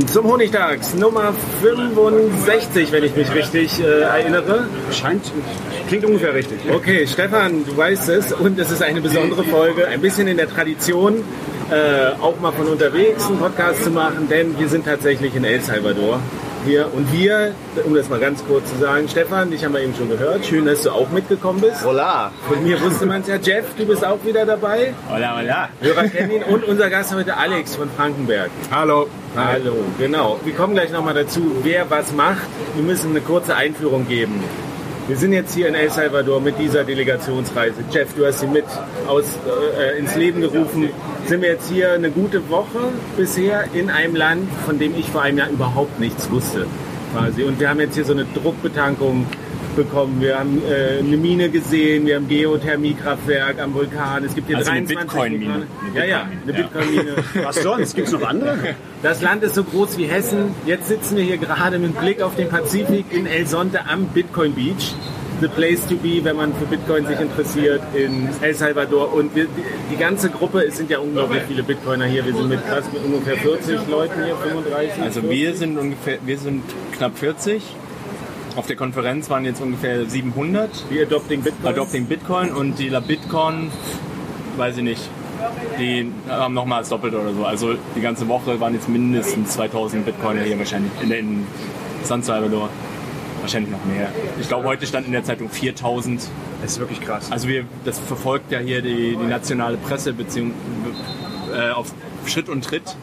Willkommen zum Honigtags Nummer 65, wenn ich mich richtig äh, erinnere. Scheint, klingt ungefähr richtig. Okay, Stefan, du weißt es und es ist eine besondere Folge, ein bisschen in der Tradition, äh, auch mal von unterwegs einen Podcast zu machen, denn wir sind tatsächlich in El Salvador. Wir und wir, um das mal ganz kurz zu sagen, Stefan, dich haben wir eben schon gehört. Schön, dass du auch mitgekommen bist. Hola. Von mir wusste man es ja. Jeff, du bist auch wieder dabei. Hola, hola. Hörer kennen ihn und unser Gast heute Alex von Frankenberg. Hallo. Hallo, genau. Wir kommen gleich nochmal dazu, wer was macht. Wir müssen eine kurze Einführung geben. Wir sind jetzt hier in El Salvador mit dieser Delegationsreise. Jeff, du hast sie mit aus, äh, ins Leben gerufen. Sind wir jetzt hier eine gute Woche bisher in einem Land, von dem ich vor einem Jahr überhaupt nichts wusste. Quasi. Und wir haben jetzt hier so eine Druckbetankung bekommen. Wir haben äh, eine Mine gesehen, wir haben Geothermiekraftwerk am Vulkan. Es gibt hier Also eine 23 Bitcoin-Mine. Vulkane. Eine Ja, ja, eine Bitcoin-Mine. Was sonst? Gibt es noch andere? Das Land ist so groß wie Hessen. Jetzt sitzen wir hier gerade mit Blick auf den Pazifik in El Sonte am Bitcoin Beach. The place to be, wenn man für Bitcoin sich interessiert, in El Salvador. Und wir, die, die ganze Gruppe, es sind ja unglaublich viele Bitcoiner hier. Wir sind mit, was, mit ungefähr 40 Leuten hier, 35. Also 40. wir sind ungefähr, wir sind knapp 40. Auf der Konferenz waren jetzt ungefähr 700 die Adopting Bitcoin. Adopting Bitcoin und die La Bitcoin, weiß ich nicht, die haben nochmal das Doppelte oder so. Also die ganze Woche waren jetzt mindestens 2000 Bitcoiner hier wahrscheinlich in, in San Salvador. Wahrscheinlich noch mehr. Ich glaube, heute stand in der Zeitung 4000. Das ist wirklich krass. Also wir, das verfolgt ja hier die, die nationale Presse beziehung, äh, auf Schritt und Tritt.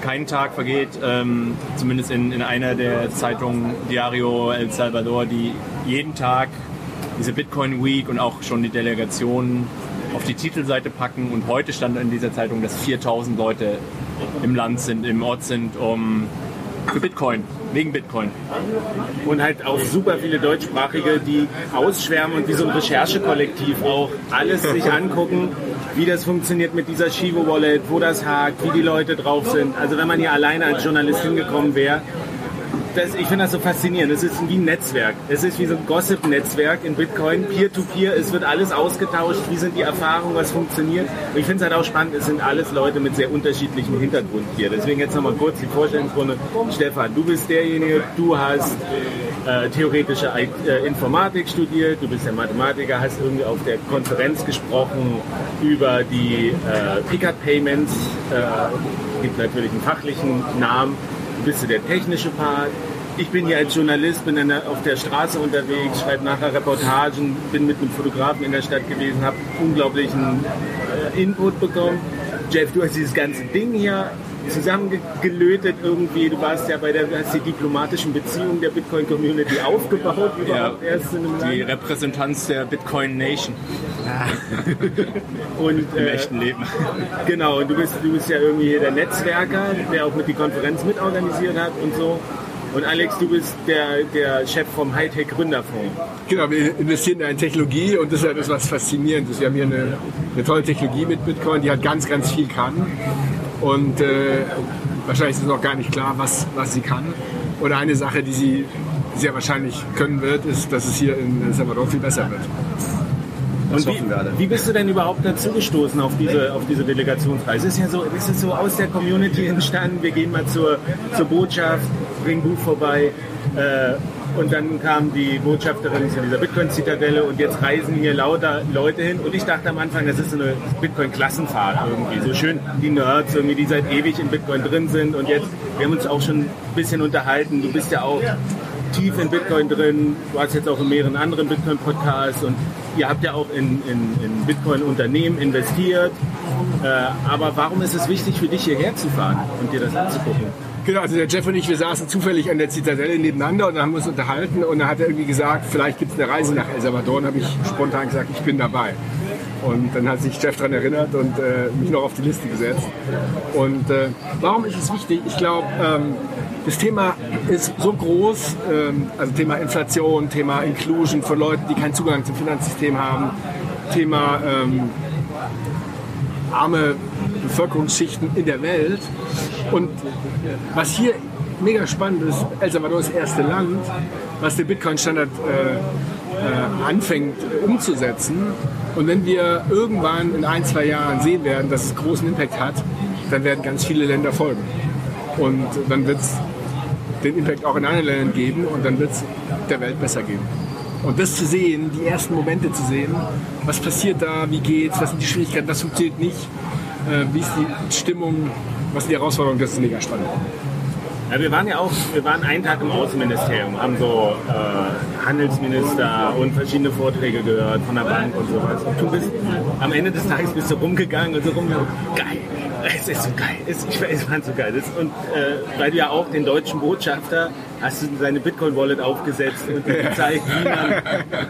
Kein Tag vergeht, ähm, zumindest in, in einer der Zeitungen Diario El Salvador, die jeden Tag diese Bitcoin Week und auch schon die Delegation auf die Titelseite packen. Und heute stand in dieser Zeitung, dass 4000 Leute im Land sind, im Ort sind, um für Bitcoin, wegen Bitcoin. und halt auch super viele Deutschsprachige, die ausschwärmen und wie so ein Recherchekollektiv auch alles sich angucken, wie das funktioniert mit dieser Shivo Wallet, wo das hakt, wie die Leute drauf sind. Also wenn man hier alleine als Journalist hingekommen wäre, das, ich finde das so faszinierend. Es ist wie ein Netzwerk. Es ist wie so ein Gossip-Netzwerk in Bitcoin. Peer-to-Peer, es wird alles ausgetauscht. Wie sind die Erfahrungen, was funktioniert? Und ich finde es halt auch spannend, es sind alles Leute mit sehr unterschiedlichem Hintergrund hier. Deswegen jetzt nochmal kurz die Vorstellungsrunde. Stefan, du bist derjenige, du hast äh, theoretische äh, Informatik studiert, du bist der Mathematiker, hast irgendwie auf der Konferenz gesprochen über die äh, Pickup Payments. Äh, gibt natürlich einen fachlichen Namen. Bist der technische Part. Ich bin hier als Journalist, bin in der, auf der Straße unterwegs, schreibe nachher Reportagen, bin mit einem Fotografen in der Stadt gewesen, habe unglaublichen äh, Input bekommen. Jeff, du hast dieses ganze Ding hier zusammengelötet irgendwie. Du warst ja bei der, hast die diplomatischen Beziehungen der Bitcoin-Community aufgebaut, überhaupt erst in einem Die Land. Repräsentanz der Bitcoin Nation Und, im äh, echten Leben. Genau, und du bist, du bist ja irgendwie hier der Netzwerker, der auch mit die Konferenz mitorganisiert hat und so. Und Alex, du bist der, der Chef vom Hightech Gründerfonds. Genau, wir investieren in Technologie und das ist ja das, was faszinierend ist. Wir haben hier eine, eine tolle Technologie mit Bitcoin, die hat ganz, ganz viel kann. Und äh, wahrscheinlich ist es noch gar nicht klar, was, was sie kann. Und eine Sache, die sie sehr wahrscheinlich können wird, ist, dass es hier in Salvador viel besser wird. Und wie, wie bist du denn überhaupt dazu gestoßen auf diese, auf diese Delegationsreise? Es ist ja so, es ist so aus der Community entstanden. Wir gehen mal zur, zur Botschaft, bringen Buch vorbei. Äh, und dann kam die Botschafterin zu dieser Bitcoin-Zitadelle und jetzt reisen hier lauter Leute hin. Und ich dachte am Anfang, das ist eine Bitcoin-Klassenfahrt irgendwie, so schön die Nerds irgendwie, die seit ewig in Bitcoin drin sind. Und jetzt, wir haben uns auch schon ein bisschen unterhalten, du bist ja auch tief in Bitcoin drin, du hast jetzt auch in mehreren anderen Bitcoin-Podcasts. Und ihr habt ja auch in, in, in Bitcoin-Unternehmen investiert, äh, aber warum ist es wichtig für dich hierher zu fahren und dir das anzugucken? Genau, also der Jeff und ich, wir saßen zufällig an der Zitadelle nebeneinander und haben uns unterhalten und dann hat er irgendwie gesagt, vielleicht gibt es eine Reise nach El Salvador und habe ich spontan gesagt, ich bin dabei. Und dann hat sich Jeff daran erinnert und äh, mich noch auf die Liste gesetzt. Und äh, warum ist es wichtig? Ich glaube, ähm, das Thema ist so groß, ähm, also Thema Inflation, Thema Inclusion von Leuten, die keinen Zugang zum Finanzsystem haben, Thema ähm, arme Bevölkerungsschichten in der Welt. Und was hier mega spannend ist, El Salvador ist das erste Land, was den Bitcoin-Standard äh, äh, anfängt umzusetzen. Und wenn wir irgendwann in ein, zwei Jahren sehen werden, dass es großen Impact hat, dann werden ganz viele Länder folgen. Und dann wird es den Impact auch in anderen Ländern geben und dann wird es der Welt besser gehen. Und das zu sehen, die ersten Momente zu sehen, was passiert da, wie geht's, was sind die Schwierigkeiten, was funktioniert nicht, äh, wie ist die Stimmung, was sind die Herausforderungen, das ist mega spannend. Ja, wir waren ja auch, wir waren einen Tag im Außenministerium, haben so äh, Handelsminister und verschiedene Vorträge gehört von der Bank und sowas. Und du bist am Ende des Tages bist du rumgegangen und so rum, geil, es ist so geil, es, ich es fand so geil. Das, und äh, weil du ja auch den deutschen Botschafter hast du seine Bitcoin-Wallet aufgesetzt und gezeigt, wie man,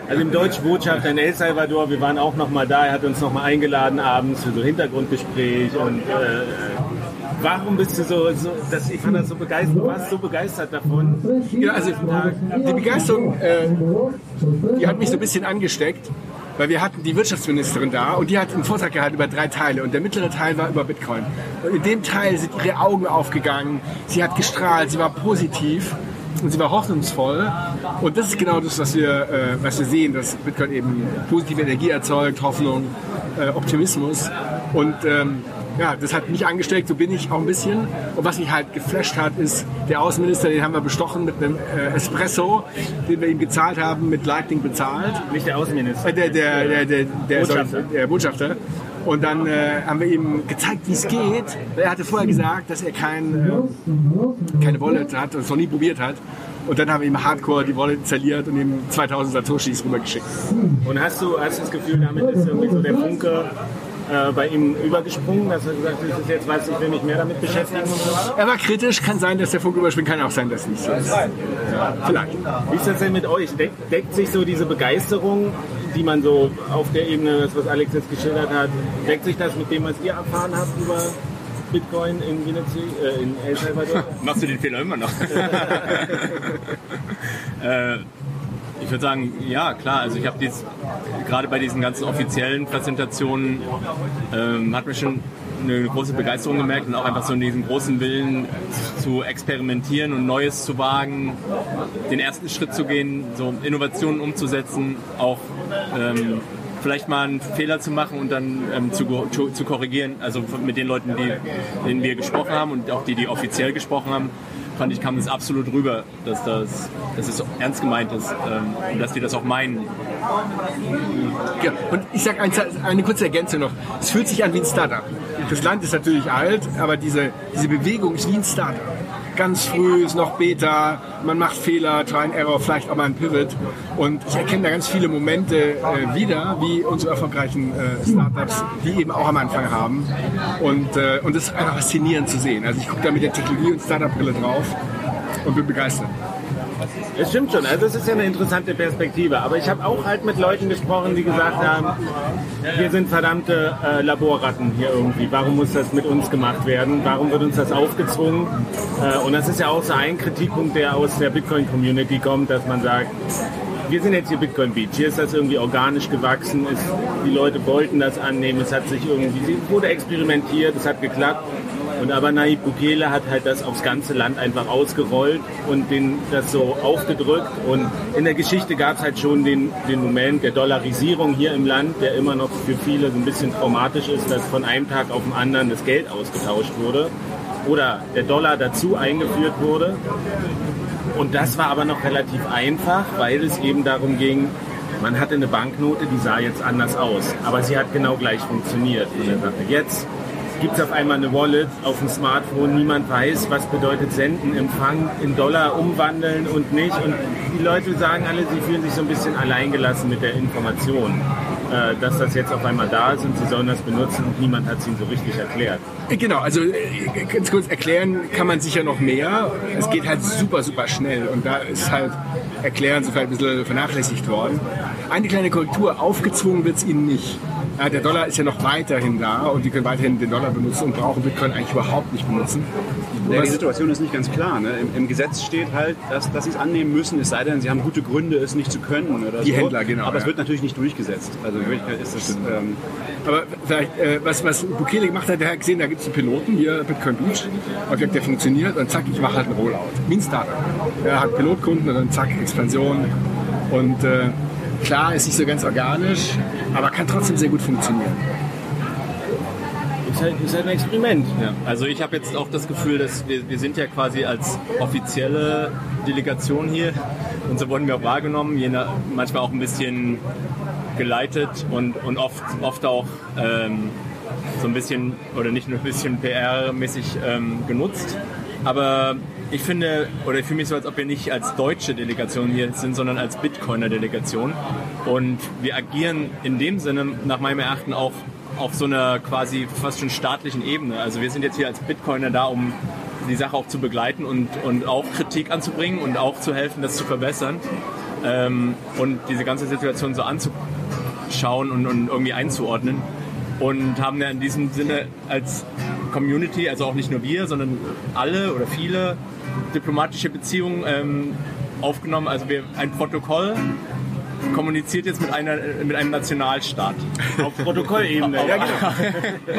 also im deutschen Botschafter in El Salvador, wir waren auch noch mal da, er hat uns noch mal eingeladen abends für so Hintergrundgespräch und äh, warum bist du so, so das, ich fand das so begeistert, du warst so begeistert davon. Ja, also die Begeisterung, äh, die hat mich so ein bisschen angesteckt, weil wir hatten die Wirtschaftsministerin da und die hat einen Vortrag gehalten über drei Teile und der mittlere Teil war über Bitcoin. Und in dem Teil sind ihre Augen aufgegangen, sie hat gestrahlt, sie war positiv und sie war hoffnungsvoll. Und das ist genau das, was wir, äh, was wir sehen, dass Bitcoin eben positive Energie erzeugt, Hoffnung, äh, Optimismus. Und ähm, ja, das hat mich angesteckt, so bin ich auch ein bisschen. Und was mich halt geflasht hat, ist der Außenminister, den haben wir bestochen mit einem äh, Espresso, den wir ihm gezahlt haben, mit Lightning bezahlt. Nicht der Außenminister. Äh, der, der, der, der, der, Botschafter. sorry, der Botschafter. Und dann äh, haben wir ihm gezeigt, wie es geht. Er hatte vorher gesagt, dass er kein, äh, keine Wallet hat und es noch nie probiert hat. Und dann haben wir ihm hardcore die Wallet installiert und ihm 2000 Satoshis rübergeschickt. Und hast du, hast du das Gefühl, damit ist irgendwie so der Funke äh, bei ihm übergesprungen, dass er gesagt hat, das ist jetzt was, ich will mich mehr damit beschäftigen und so? Er war kritisch, kann sein, dass der Funk überspringt, kann auch sein, dass nicht so ist. Ja, vielleicht. Wie ist das denn mit euch? Deckt, deckt sich so diese Begeisterung, die man so auf der Ebene, das was Alex jetzt geschildert hat, deckt sich das mit dem, was ihr erfahren habt über Bitcoin in, Venezuela, äh, in El Salvador? Machst du den Fehler immer noch? äh, ich würde sagen, ja, klar. Also ich habe jetzt gerade bei diesen ganzen offiziellen Präsentationen ähm, hat mir schon eine große Begeisterung gemerkt und auch einfach so in diesem großen Willen zu experimentieren und Neues zu wagen, den ersten Schritt zu gehen, so Innovationen umzusetzen, auch ähm, vielleicht mal einen Fehler zu machen und dann ähm, zu, zu, zu korrigieren. Also mit den Leuten, die, denen wir gesprochen haben und auch die, die offiziell gesprochen haben, fand ich, kam das absolut rüber, dass, das, dass es ernst gemeint ist ähm, und dass die das auch meinen. Ja, und ich sage ein, eine kurze Ergänzung noch. Es fühlt sich an wie ein Startup. Das Land ist natürlich alt, aber diese, diese Bewegung ist wie ein Startup. Ganz früh ist noch Beta, man macht Fehler, Try and Error, vielleicht auch mal ein Pivot. Und ich erkenne da ganz viele Momente äh, wieder, wie unsere erfolgreichen äh, Startups, die eben auch am Anfang haben. Und, äh, und das ist einfach faszinierend zu sehen. Also ich gucke da mit der Technologie- und Startup-Brille drauf und bin begeistert. Es stimmt schon, also es ist ja eine interessante Perspektive. Aber ich habe auch halt mit Leuten gesprochen, die gesagt haben, wir sind verdammte äh, Laborratten hier irgendwie. Warum muss das mit uns gemacht werden? Warum wird uns das aufgezwungen? Äh, und das ist ja auch so ein Kritikpunkt, der aus der Bitcoin-Community kommt, dass man sagt, wir sind jetzt hier Bitcoin Beach. Hier ist das irgendwie organisch gewachsen. Es, die Leute wollten das annehmen. Es hat sich irgendwie, wurde experimentiert, es hat geklappt. Und aber Nayib Bukele hat halt das aufs ganze Land einfach ausgerollt und den, das so aufgedrückt. Und in der Geschichte gab es halt schon den, den Moment der Dollarisierung hier im Land, der immer noch für viele so ein bisschen traumatisch ist, dass von einem Tag auf den anderen das Geld ausgetauscht wurde oder der Dollar dazu eingeführt wurde. Und das war aber noch relativ einfach, weil es eben darum ging, man hatte eine Banknote, die sah jetzt anders aus, aber sie hat genau gleich funktioniert. Und er sagte, jetzt gibt es auf einmal eine Wallet auf dem Smartphone, niemand weiß, was bedeutet senden, Empfang, in Dollar umwandeln und nicht. Und die Leute sagen alle, sie fühlen sich so ein bisschen alleingelassen mit der Information, äh, dass das jetzt auf einmal da ist und sie sollen das benutzen und niemand hat es ihnen so richtig erklärt. Genau, also äh, ganz kurz erklären kann man sicher noch mehr. Es geht halt super, super schnell und da ist halt Erklären so vielleicht ein bisschen vernachlässigt worden. Eine kleine Korrektur, aufgezwungen wird es ihnen nicht. Ja, der Dollar ist ja noch weiterhin da und die können weiterhin den Dollar benutzen und brauchen Bitcoin eigentlich überhaupt nicht benutzen. Ja, die Situation ist nicht ganz klar. Ne? Im, Im Gesetz steht halt, dass, dass sie es annehmen müssen, es sei denn, sie haben gute Gründe, es nicht zu können. Oder Die so. Händler, genau, Aber es ja. wird natürlich nicht durchgesetzt. Also in Wirklichkeit ist das. Ähm, Aber vielleicht, äh, was, was Bukele gemacht hat, der hat gesehen, da gibt es einen Piloten hier, Bitcoin Beach, und gesagt, der funktioniert und zack, ich mache halt einen Rollout. Wie ein Startup. Er hat Pilotkunden und dann zack, Expansion. Und äh, klar, ist nicht so ganz organisch, aber kann trotzdem sehr gut funktionieren. Ist halt, ist halt ein Experiment. Ja, also ich habe jetzt auch das Gefühl, dass wir, wir sind ja quasi als offizielle Delegation hier und so wurden wir auch wahrgenommen, je nach, manchmal auch ein bisschen geleitet und, und oft, oft auch ähm, so ein bisschen oder nicht nur ein bisschen PR-mäßig ähm, genutzt. Aber ich finde, oder ich fühle mich so, als ob wir nicht als deutsche Delegation hier sind, sondern als Bitcoiner-Delegation. Und wir agieren in dem Sinne nach meinem Erachten auch auf so einer quasi fast schon staatlichen Ebene. Also wir sind jetzt hier als Bitcoiner da, um die Sache auch zu begleiten und, und auch Kritik anzubringen und auch zu helfen, das zu verbessern. Ähm, und diese ganze Situation so anzuschauen und, und irgendwie einzuordnen. Und haben ja in diesem Sinne als Community, also auch nicht nur wir, sondern alle oder viele diplomatische Beziehungen ähm, aufgenommen. Also wir ein Protokoll kommuniziert jetzt mit, einer, mit einem Nationalstaat. Auf Protokollebene. Ja,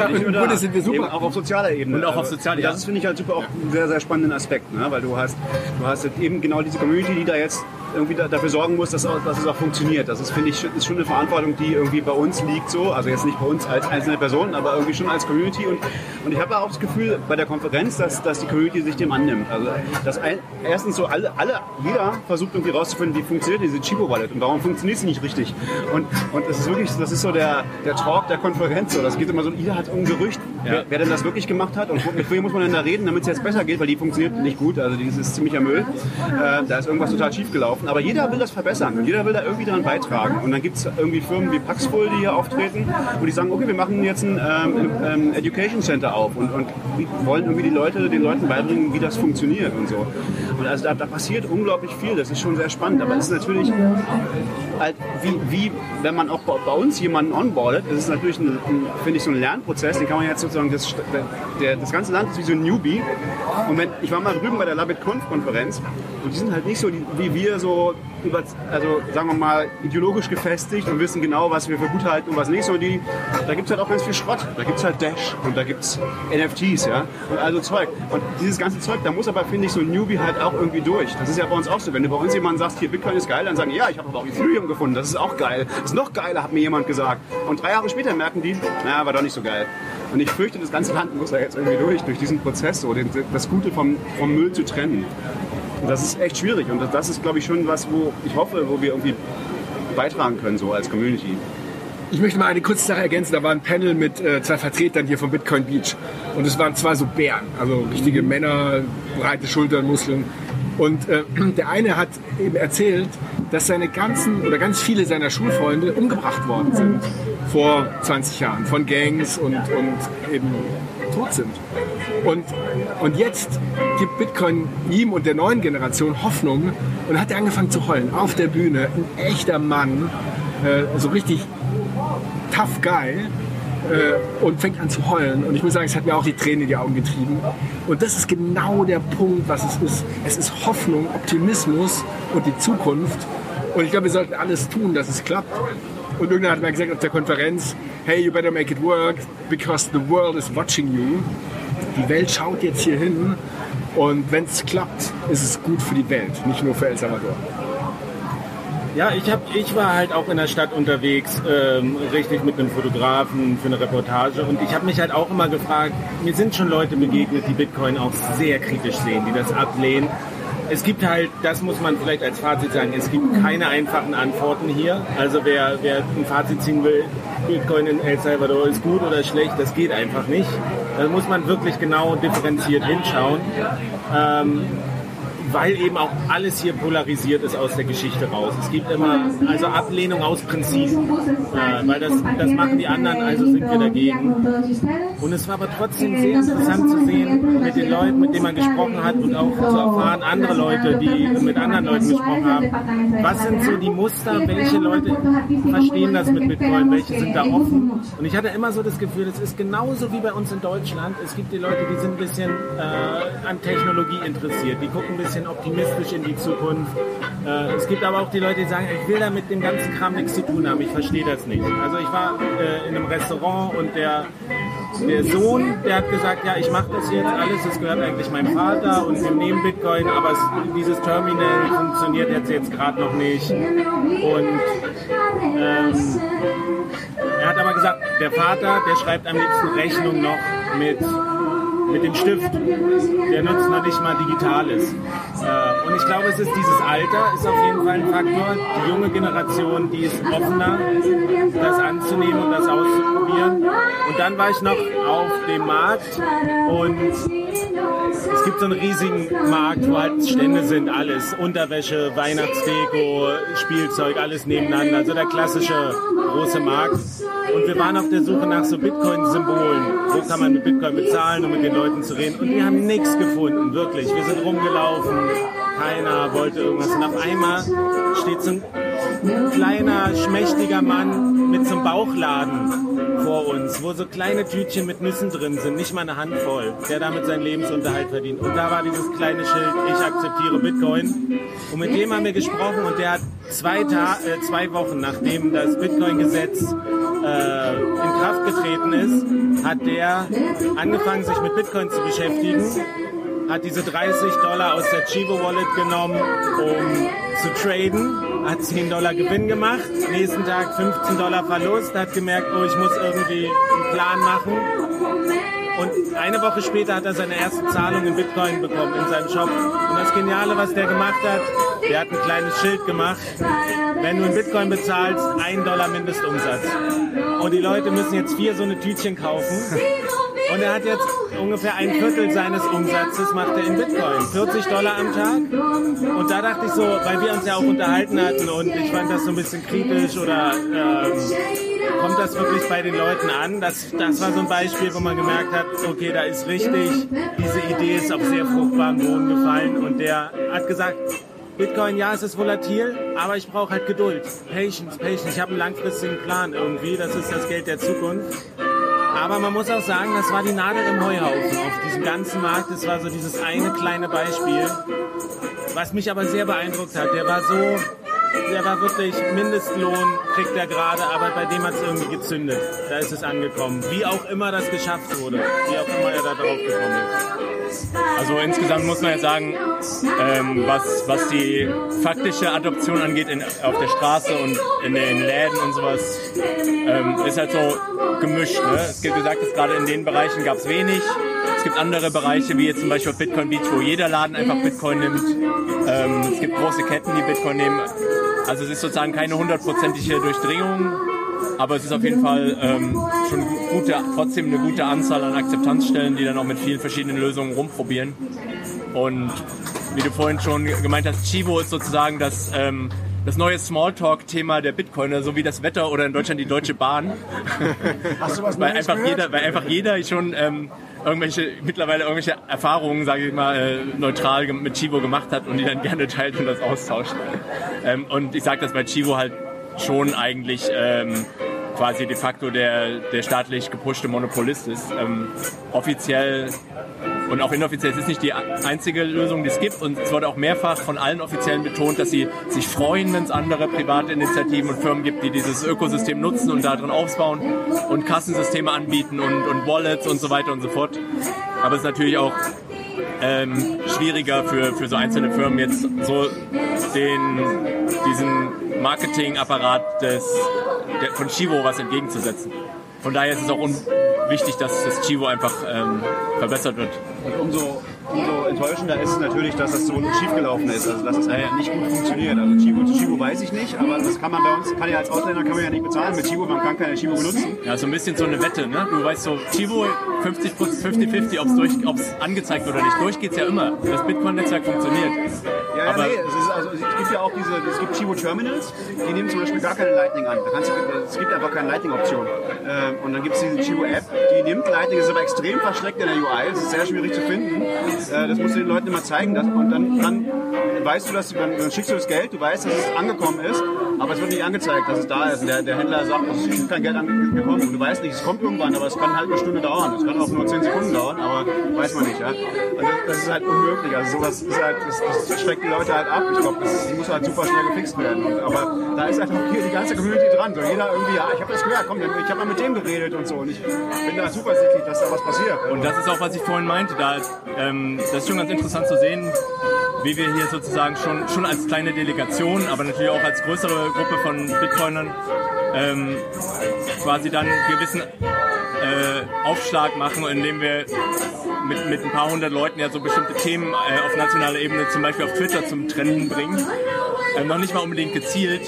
genau. Grunde sind wir super. auch auf sozialer Ebene. Und auch auf Also, sozialer Das Ebene. ist, finde ich, halt super auch einen sehr, sehr spannenden Aspekt, ne? weil du hast, du hast eben genau diese Community, die da jetzt irgendwie da, dafür sorgen muss, dass, dass es auch funktioniert. Das ist, finde ich, ist schon eine Verantwortung, die irgendwie bei uns liegt so. Also jetzt nicht bei uns als einzelne Personen, aber irgendwie schon als Community. Und, und ich habe auch das Gefühl bei der Konferenz, dass, dass die Community sich dem annimmt. Also dass ein, erstens so alle, alle, jeder versucht irgendwie rauszufinden, wie funktioniert diese Chibo Wallet und warum funktioniert sie nicht richtig. Und, und das ist wirklich, das ist so der, der Talk der Konferenz. So. Das geht immer so, jeder hat ein Gerücht, wer, wer denn das wirklich gemacht hat und mit wem muss man denn da reden, damit es jetzt besser geht, weil die funktioniert nicht gut. Also die ist ziemlicher Müll. Äh, da ist irgendwas total schief gelaufen. Aber jeder will das verbessern und jeder will da irgendwie daran beitragen. Und dann gibt es irgendwie Firmen wie Paxful, die hier auftreten und die sagen, okay, wir machen jetzt ein ähm, ähm, Education Center auf und, und wollen irgendwie die Leute, den Leuten beibringen, wie das funktioniert und so. Und also da, da passiert unglaublich viel. Das ist schon sehr spannend. Aber es ist natürlich halt wie, wie wenn man auch bei, uns jemanden onboardet, ist es natürlich, ein, ein, finde ich, so ein Lernprozess, den kann man jetzt sozusagen, das, der, das ganze Land ist wie so ein Newbie. Und wenn, ich war mal drüben bei der LabitConf-Konferenz und die sind halt nicht so wie wir so über, also sagen wir mal, ideologisch gefestigt und wissen genau, was wir für gut halten und was nicht. So die, da gibt es halt auch ganz viel Schrott. Da gibt es halt Dash und da gibt es NFTs, ja, und also Zeug. Und dieses ganze Zeug, da muss aber, finde ich, so ein Newbie halt auch irgendwie durch. Das ist ja bei uns auch so. Wenn du bei uns jemanden sagst, hier Bitcoin ist geil, dann sagen ja, ich habe aber auch Ethereum gefunden, das ist auch geil. Das ist noch geiler, hat mir jemand gesagt. Und drei Jahre später merken die, naja, war doch nicht so geil. Und ich fürchte, das ganze Land muss da jetzt irgendwie durch, durch diesen Prozess, so den, das Gute vom, vom Müll zu trennen. Und das ist echt schwierig. Und das ist, glaube ich, schon was, wo ich hoffe, wo wir irgendwie beitragen können, so als Community. Ich möchte mal eine kurze Sache ergänzen. Da war ein Panel mit äh, zwei Vertretern hier von Bitcoin Beach. Und es waren zwei so Bären, also richtige Männer, breite Schultern, Muskeln. Und äh, der eine hat eben erzählt, dass seine ganzen oder ganz viele seiner Schulfreunde umgebracht worden sind vor 20 Jahren von Gangs und, und eben tot sind. Und, und jetzt gibt Bitcoin ihm und der neuen Generation Hoffnung und hat er angefangen zu heulen auf der Bühne. Ein echter Mann, äh, so richtig tough guy äh, und fängt an zu heulen. Und ich muss sagen, es hat mir auch die Tränen in die Augen getrieben. Und das ist genau der Punkt, was es ist. Es ist Hoffnung, Optimismus und die Zukunft. Und ich glaube, wir sollten alles tun, dass es klappt. Und irgendwann hat mal gesagt auf der Konferenz, hey, you better make it work, because the world is watching you. Die Welt schaut jetzt hier hin. Und wenn es klappt, ist es gut für die Welt, nicht nur für El Salvador. Ja, ich, hab, ich war halt auch in der Stadt unterwegs, ähm, richtig mit einem Fotografen für eine Reportage. Und ich habe mich halt auch immer gefragt, mir sind schon Leute begegnet, die Bitcoin auch sehr kritisch sehen, die das ablehnen. Es gibt halt, das muss man vielleicht als Fazit sagen, es gibt keine einfachen Antworten hier. Also wer, wer ein Fazit ziehen will, Bitcoin in El Salvador ist gut oder schlecht, das geht einfach nicht. Da muss man wirklich genau differenziert hinschauen. Ähm, weil eben auch alles hier polarisiert ist aus der Geschichte raus. Es gibt immer also Ablehnung aus Prinzip, äh, weil das, das machen die anderen, also sind wir dagegen. Und es war aber trotzdem sehr interessant zu sehen mit den Leuten, mit denen man gesprochen hat und auch zu erfahren, andere Leute, die mit anderen Leuten gesprochen haben. Was sind so die Muster? Welche Leute verstehen das mit Bitcoin? Welche sind da offen? Und ich hatte immer so das Gefühl, es ist genauso wie bei uns in Deutschland. Es gibt die Leute, die sind ein bisschen äh, an Technologie interessiert, die gucken ein bisschen optimistisch in die Zukunft. Äh, es gibt aber auch die Leute, die sagen, ich will da mit dem ganzen Kram nichts zu tun haben, ich verstehe das nicht. Also ich war äh, in einem Restaurant und der der Sohn, der hat gesagt, ja, ich mache das jetzt alles, das gehört eigentlich meinem Vater und wir nehmen Bitcoin, aber es, dieses Terminal funktioniert jetzt, jetzt gerade noch nicht. Und ähm, er hat aber gesagt, der Vater, der schreibt am liebsten Rechnung noch mit mit dem Stift. Der nutzt noch nicht mal Digitales. Äh, und ich glaube, es ist dieses Alter, ist auf jeden Fall ein Faktor. Die junge Generation, die ist offener, das anzunehmen und das auszuprobieren. Und dann war ich noch auf dem Markt und es gibt so einen riesigen Markt, wo halt Stände sind, alles. Unterwäsche, Weihnachtsdeko, Spielzeug, alles nebeneinander. Also der klassische große Markt. Und wir waren auf der Suche nach so Bitcoin-Symbolen. Wo kann man mit Bitcoin bezahlen, um mit den Leuten zu reden? Und wir haben nichts gefunden, wirklich. Wir sind rumgelaufen, keiner wollte irgendwas. Und auf einmal steht so ein kleiner, schmächtiger Mann mit so einem Bauchladen vor uns, wo so kleine Tütchen mit Nüssen drin sind, nicht mal eine Handvoll, der damit seinen Lebensunterhalt verdient. Und da war dieses kleine Schild, ich akzeptiere Bitcoin. Und mit dem haben wir gesprochen und der hat zwei, Ta äh, zwei Wochen nachdem das Bitcoin-Gesetz äh, in Kraft getreten ist, hat der angefangen, sich mit Bitcoin zu beschäftigen, hat diese 30 Dollar aus der Chivo Wallet genommen, um zu traden, hat 10 Dollar Gewinn gemacht, nächsten Tag 15 Dollar Verlust, hat gemerkt, oh, ich muss irgendwie einen Plan machen. Und eine Woche später hat er seine erste Zahlung in Bitcoin bekommen in seinem Shop. Und das Geniale, was der gemacht hat, der hat ein kleines Schild gemacht. Wenn du in Bitcoin bezahlst, ein Dollar Mindestumsatz. Und die Leute müssen jetzt vier so eine Tütchen kaufen. Und er hat jetzt ungefähr ein Viertel seines Umsatzes macht er in Bitcoin. 40 Dollar am Tag. Und da dachte ich so, weil wir uns ja auch unterhalten hatten und ich fand das so ein bisschen kritisch oder ähm, kommt das wirklich bei den Leuten an? Das, das war so ein Beispiel, wo man gemerkt hat, okay, da ist richtig, diese Idee ist auf sehr fruchtbaren Boden gefallen und der hat gesagt, Bitcoin, ja, es ist volatil, aber ich brauche halt Geduld. Patience, Patience. Ich habe einen langfristigen Plan irgendwie. Das ist das Geld der Zukunft. Aber man muss auch sagen, das war die Nadel im Heuhaufen auf diesem ganzen Markt. Das war so dieses eine kleine Beispiel, was mich aber sehr beeindruckt hat. Der war so, der war wirklich Mindestlohn kriegt er gerade, aber bei dem hat es irgendwie gezündet. Da ist es angekommen. Wie auch immer das geschafft wurde, wie auch immer er da drauf gekommen ist. Also insgesamt muss man ja sagen, ähm, was, was die faktische Adoption angeht in, auf der Straße und in den Läden und sowas, ähm, ist halt so gemischt. Ne? Es gibt gesagt, dass gerade in den Bereichen gab es wenig. Es gibt andere Bereiche, wie jetzt zum Beispiel Bitcoin Beach, wo jeder Laden einfach Bitcoin nimmt. Ähm, es gibt große Ketten, die Bitcoin nehmen. Also es ist sozusagen keine hundertprozentige Durchdringung, aber es ist auf jeden Fall ähm, schon gute, trotzdem eine gute Anzahl an Akzeptanzstellen, die dann auch mit vielen verschiedenen Lösungen rumprobieren. Und wie du vorhin schon gemeint hast, Chivo ist sozusagen das, ähm, das neue Smalltalk-Thema der Bitcoiner, so wie das Wetter oder in Deutschland die Deutsche Bahn. Hast du was weil einfach gehört? jeder, weil einfach jeder schon ähm, irgendwelche mittlerweile irgendwelche Erfahrungen, sage ich mal, äh, neutral mit Chivo gemacht hat und die dann gerne teilt und das austauscht. Ähm, und ich sage das bei Chivo halt schon eigentlich ähm, quasi de facto der, der staatlich gepushte Monopolist ist. Ähm, offiziell und auch inoffiziell, es ist nicht die einzige Lösung, die es gibt. Und es wurde auch mehrfach von allen Offiziellen betont, dass sie sich freuen, wenn es andere private Initiativen und Firmen gibt, die dieses Ökosystem nutzen und darin aufbauen und Kassensysteme anbieten und, und Wallets und so weiter und so fort. Aber es ist natürlich auch ähm, schwieriger für, für so einzelne Firmen jetzt so den, diesen Marketingapparat des, der, von Chivo was entgegenzusetzen. Von daher ist es auch un wichtig, dass das Chivo einfach ähm, verbessert wird. Und umso, umso enttäuschender ist es natürlich, dass das so schiefgelaufen ist, also dass es halt nicht gut funktioniert. Also Chivo zu Chivo weiß ich nicht, aber das kann man bei uns, kann ja als Ausländer kann man ja nicht bezahlen mit Chivo, man kann keine Chivo benutzen. Ja, so ein bisschen so eine Wette, ne? Du weißt so, Chivo 50 50-50, ob es angezeigt wird oder nicht. Durch geht's ja immer. Das Bitcoin-Netzwerk funktioniert. Ja, ja Aber- nee, es, ist, also, es gibt ja auch diese, es gibt Chivo Terminals, die nehmen zum Beispiel gar keine Lightning an. Da du, es gibt einfach keine Lightning-Option. Ähm, und dann gibt es diese Chivo App, die nimmt Lightning, ist aber extrem versteckt in der UI, es ist sehr schwierig zu finden. Äh, das musst du den Leuten immer zeigen. Das, und dann, dann weißt du, dass dann, dann schickst du das Geld, du weißt, dass es angekommen ist, aber es wird nicht angezeigt, dass es da ist. Und der, der Händler sagt, es ist kein Geld angekommen. Und du weißt nicht, es kommt irgendwann, aber es kann halt eine Stunde dauern. Es kann auch nur 10 Sekunden dauern, aber weiß man nicht. Ja? Also das ist halt unmöglich. Also sowas ist halt, das, das schreckt die Leute halt ab. Ich glaube, das, das muss halt super schnell gefixt werden. Und, aber da ist auch hier die ganze Community dran. So jeder irgendwie, ja, ich habe das gehört, komm, ich habe mal mit dem geredet und so. Und ich bin da zuversichtlich, dass da was passiert. Und das ist auch, was ich vorhin meinte. Da, ähm, das ist schon ganz interessant zu sehen, wie wir hier sozusagen schon, schon als kleine Delegation, aber natürlich auch als größere Gruppe von Bitcoinern ähm, quasi dann gewissen äh, Aufschlag machen, indem wir mit, mit ein paar hundert Leuten ja so bestimmte Themen äh, auf nationaler Ebene zum Beispiel auf Twitter zum Trenden bringen. Ähm, noch nicht mal unbedingt gezielt.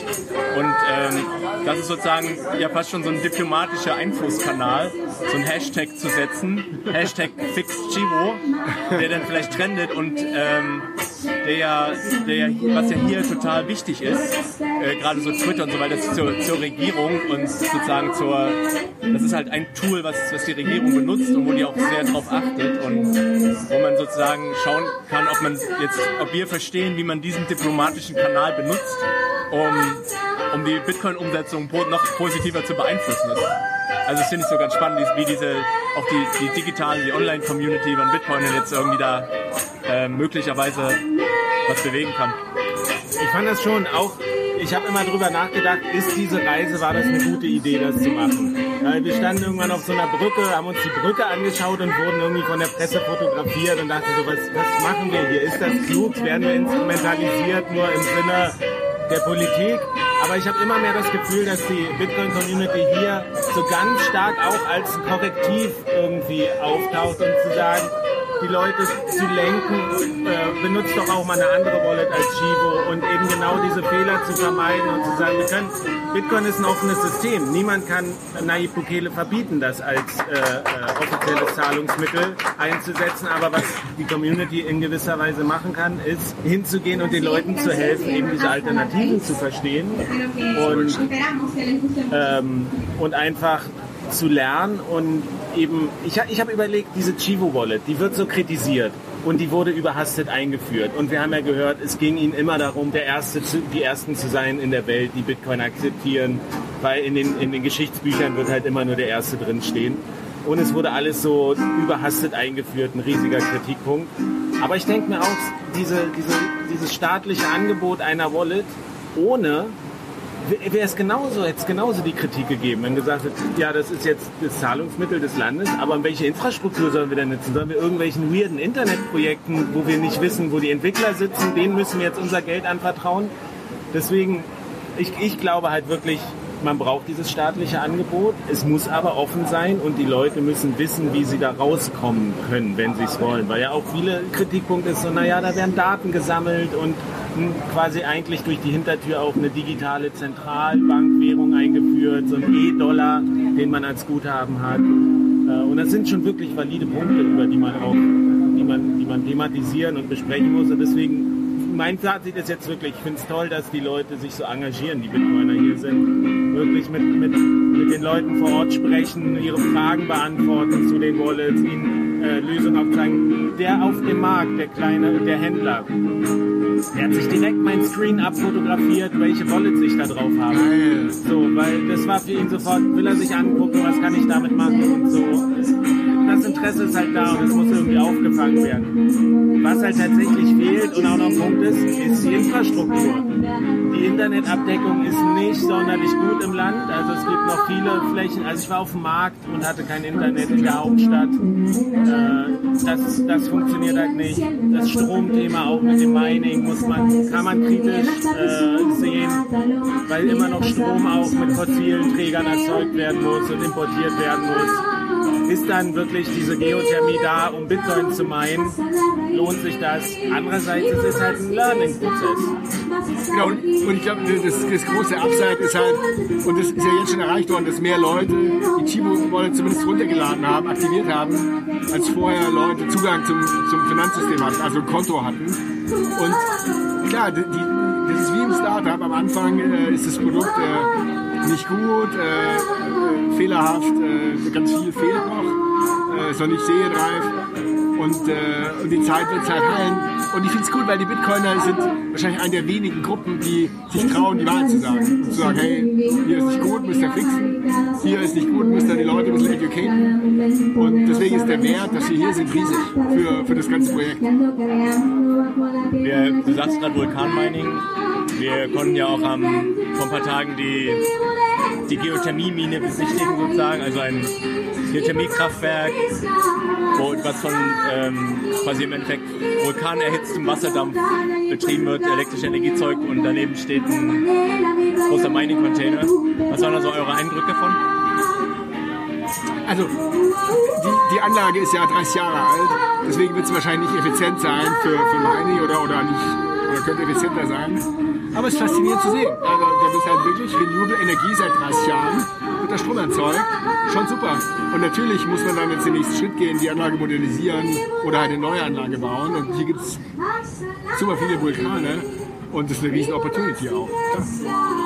Und ähm, das ist sozusagen ja fast schon so ein diplomatischer Einflusskanal, so ein Hashtag zu setzen, Hashtag FixChivo, der dann vielleicht trendet und ähm, der der was ja hier total wichtig ist, äh, gerade so Twitter und so weiter, zur, zur Regierung und sozusagen zur, das ist halt ein Tool, was, was die Regierung benutzt und wo die auch sehr drauf achtet und wo man sozusagen schauen kann, ob man jetzt, ob wir verstehen, wie man diesen diplomatischen Kanal benutzt, um, um die Bitcoin-Umsetzung noch positiver zu beeinflussen. Das, also das finde ich so ganz spannend, wie- diese, auch die, die digitale, die Online-Community von Bitcoinern jetzt irgendwie da äh, möglicherweise was bewegen kann. Ich fand das schon auch, ich habe immer drüber nachgedacht, ist diese Reise, war das eine gute Idee, das zu machen? Weil wir standen irgendwann auf so einer Brücke, haben uns die Brücke angeschaut und wurden irgendwie von der Presse fotografiert und dachten so, was, was machen wir hier? Ist das klug? Werden wir instrumentalisiert nur im Sinne der Politik? Aber ich habe immer mehr das Gefühl, dass die Bitcoin-Community hier so ganz stark auch als Korrektiv irgendwie auftaucht und zu sagen, die Leute zu lenken, äh, benutzt doch auch mal eine andere Wallet als Chivo und eben genau diese Fehler zu vermeiden und zu sagen, wir können, Bitcoin ist ein offenes System. Niemand kann Nayib Bukele verbieten, das als äh, äh, offizielles Zahlungsmittel einzusetzen, aber was die Community in gewisser Weise machen kann, ist hinzugehen und den Leuten zu helfen, eben diese Alternativen zu verstehen und ähm, und einfach zu lernen und eben, ich, ich habe überlegt, diese Chivo Wallet, die wird so kritisiert und die wurde überhastet eingeführt und wir haben ja gehört, es ging ihnen immer darum, der Erste zu, die Ersten zu sein in der Welt, die Bitcoin akzeptieren, weil in den, in den Geschichtsbüchern wird halt immer nur der Erste drinstehen und es wurde alles so überhastet eingeführt, ein riesiger Kritikpunkt. Aber ich denke mir auch, diese, diese, dieses staatliche Angebot einer Wallet ohne wäre es genauso, hätte es genauso die Kritik gegeben, wenn gesagt wird, ja, das ist jetzt das Zahlungsmittel des Landes, aber welche Infrastruktur sollen wir denn nutzen? Sollen wir irgendwelchen weirden Internetprojekten, wo wir nicht wissen, wo die Entwickler sitzen, denen müssen wir jetzt unser Geld anvertrauen? Deswegen, ich, ich glaube halt wirklich, man braucht dieses staatliche Angebot. Es muss aber offen sein und die Leute müssen wissen, wie sie da rauskommen können, wenn sie es wollen. Weil ja auch viele Kritikpunkte ist so, naja, da werden Daten gesammelt und quasi eigentlich durch die Hintertür auch eine digitale Zentralbankwährung eingeführt, so ein E-Dollar, den man als Guthaben hat. Äh, Und das sind schon wirklich valide Punkte, über die man auch, die man, die man thematisieren und besprechen muss. Und deswegen mein Fazit ist jetzt wirklich, ich finde es toll, dass die Leute sich so engagieren, die Bitcoiner hier sind. Wirklich mit, mit, mit den Leuten vor Ort sprechen, ihre Fragen beantworten zu den Wallets, ihnen äh, Lösungen aufzeigen. Der auf dem Markt, der kleine, der Händler, der hat sich direkt mein Screen abfotografiert, welche Wallets ich da drauf habe. So, weil das war für ihn sofort, will er sich angucken, was kann ich damit machen und so. Das Interesse ist halt da und es muss irgendwie aufgefangen werden. Was halt tatsächlich fehlt und auch noch ein Punkt ist, ist die Infrastruktur. Die Internetabdeckung ist nicht sonderlich gut im Land. Also es gibt noch viele Flächen. Also ich war auf dem Markt und hatte kein Internet in der Hauptstadt. Äh, das, das funktioniert halt nicht. Das Stromthema auch mit dem Mining muss man, kann man kritisch äh, sehen, weil immer noch Strom auch mit fossilen Trägern erzeugt werden muss und importiert werden muss. Ist dann wirklich diese Geothermie da, um Bitcoin zu meinen? Lohnt sich das? Andererseits ist es halt ein Learning-Prozess. Genau, und, ich glaube, das, das große Upside ist halt, und das ist ja jetzt schon erreicht worden, dass mehr Leute die Chibo-Wallet zumindest runtergeladen haben, aktiviert haben, als vorher Leute Zugang zum, zum Finanzsystem hatten, also ein Konto hatten. Und klar, die, das ist wie im Startup. Am Anfang äh, ist das Produkt äh, nicht gut, äh, äh, fehlerhaft, äh, ganz viel fehlt noch, äh, ist noch nicht serienreif und, äh, und die Zeit wird es halt heilen. Und ich finde es cool, weil die Bitcoiner sind wahrscheinlich eine der wenigen Gruppen, die sich trauen, die Wahrheit zu sagen. Zu sagen, hey, hier ist nicht gut, müsst ihr fixen, hier ist nicht gut, müsst ihr die Leute ein bisschen educaten. Und deswegen ist der Wert, dass wir hier sind, riesig für, für das ganze Projekt. Wir, du sagst gerade Vulkanmining. Wir konnten ja auch am, vor ein paar Tagen die, die Geothermie-Mine besichtigen sozusagen, also ein Geothermiekraftwerk, wo was von ähm, quasi im Endeffekt vulkanerhitztem Wasserdampf betrieben wird, elektrische Energiezeug und daneben steht ein großer Mining-Container. Was waren da so eure Eindrücke von? Also, die, die Anlage ist ja 30 Jahre alt, deswegen wird es wahrscheinlich nicht effizient sein für, für Mining oder, oder nicht, oder könnte effizienter sein. Aber es ist faszinierend zu sehen. Also, da ist halt wirklich renewable Energie seit 30 Jahren, wird der Strom erzeugt. Schon super. Und natürlich muss man dann jetzt den nächsten Schritt gehen, die Anlage modernisieren oder halt eine neue Anlage bauen. Und hier gibt es super viele Vulkane. Und das ist eine riesen Opportunity auch.